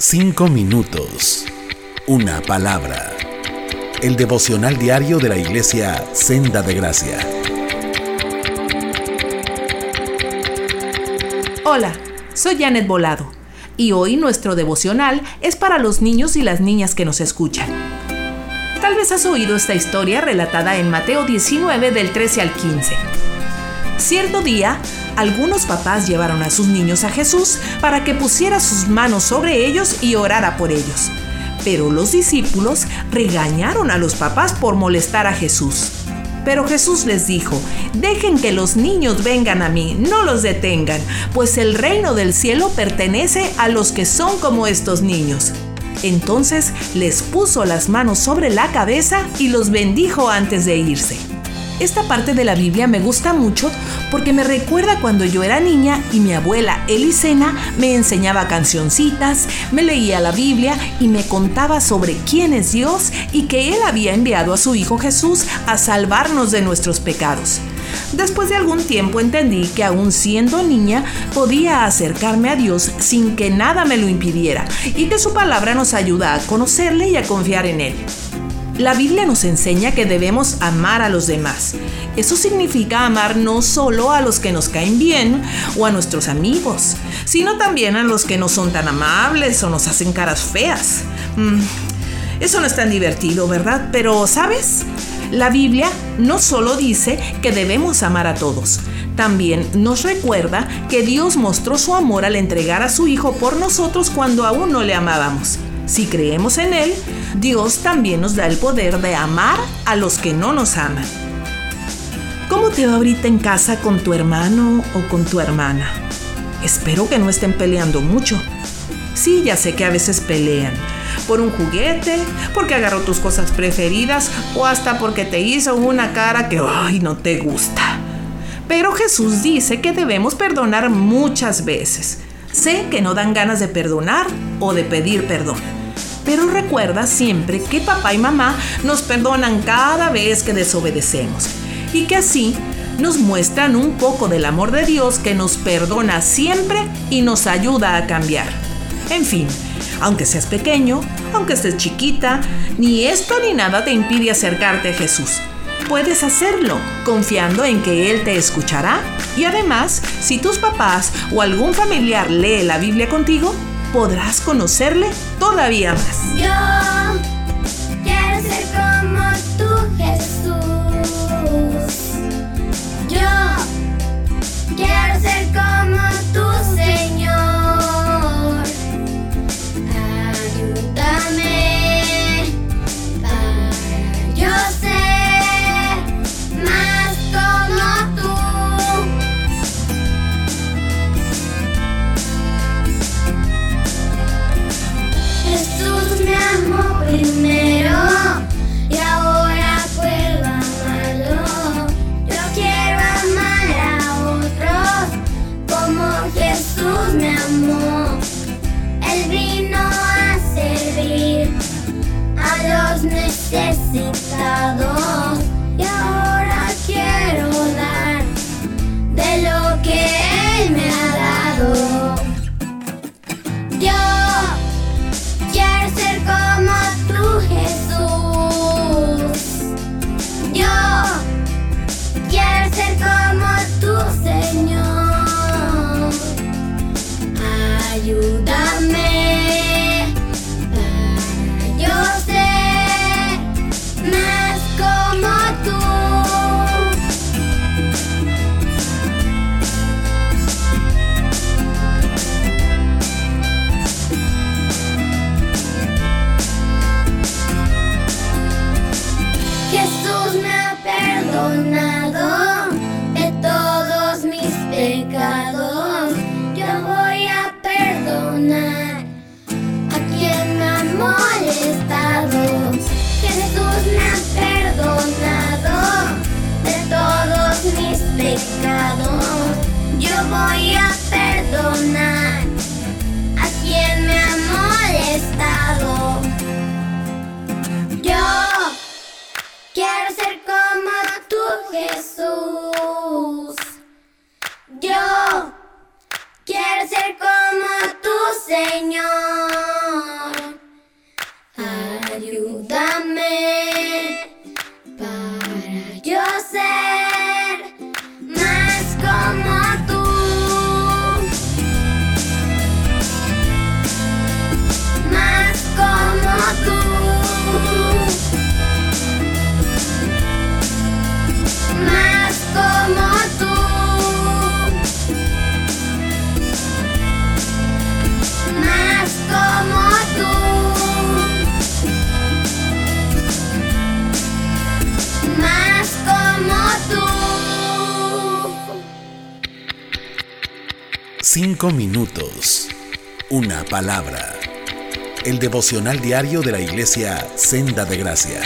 Cinco minutos. Una palabra. El devocional diario de la iglesia Senda de Gracia. Hola, soy Janet Volado y hoy nuestro devocional es para los niños y las niñas que nos escuchan. Tal vez has oído esta historia relatada en Mateo 19 del 13 al 15. Cierto día, algunos papás llevaron a sus niños a Jesús para que pusiera sus manos sobre ellos y orara por ellos. Pero los discípulos regañaron a los papás por molestar a Jesús. Pero Jesús les dijo, dejen que los niños vengan a mí, no los detengan, pues el reino del cielo pertenece a los que son como estos niños. Entonces les puso las manos sobre la cabeza y los bendijo antes de irse. Esta parte de la Biblia me gusta mucho porque me recuerda cuando yo era niña y mi abuela Elisena me enseñaba cancioncitas, me leía la Biblia y me contaba sobre quién es Dios y que Él había enviado a su Hijo Jesús a salvarnos de nuestros pecados. Después de algún tiempo entendí que aún siendo niña podía acercarme a Dios sin que nada me lo impidiera y que su palabra nos ayuda a conocerle y a confiar en Él. La Biblia nos enseña que debemos amar a los demás. Eso significa amar no solo a los que nos caen bien o a nuestros amigos, sino también a los que no son tan amables o nos hacen caras feas. Mm, eso no es tan divertido, ¿verdad? Pero, ¿sabes? La Biblia no solo dice que debemos amar a todos, también nos recuerda que Dios mostró su amor al entregar a su Hijo por nosotros cuando aún no le amábamos. Si creemos en Él, Dios también nos da el poder de amar a los que no nos aman. ¿Cómo te va ahorita en casa con tu hermano o con tu hermana? Espero que no estén peleando mucho. Sí, ya sé que a veces pelean. Por un juguete, porque agarró tus cosas preferidas o hasta porque te hizo una cara que ay, no te gusta. Pero Jesús dice que debemos perdonar muchas veces. Sé que no dan ganas de perdonar o de pedir perdón pero recuerda siempre que papá y mamá nos perdonan cada vez que desobedecemos y que así nos muestran un poco del amor de Dios que nos perdona siempre y nos ayuda a cambiar. En fin, aunque seas pequeño, aunque estés chiquita, ni esto ni nada te impide acercarte a Jesús. Puedes hacerlo confiando en que Él te escuchará y además, si tus papás o algún familiar lee la Biblia contigo, podrás conocerle todavía más. necesitado perdonado de todos mis pecados. Yo voy a perdonar a quien me ha molestado. Jesús me ha perdonado de todos mis pecados. Yo voy a Cinco minutos. Una palabra. El devocional diario de la iglesia Senda de Gracia.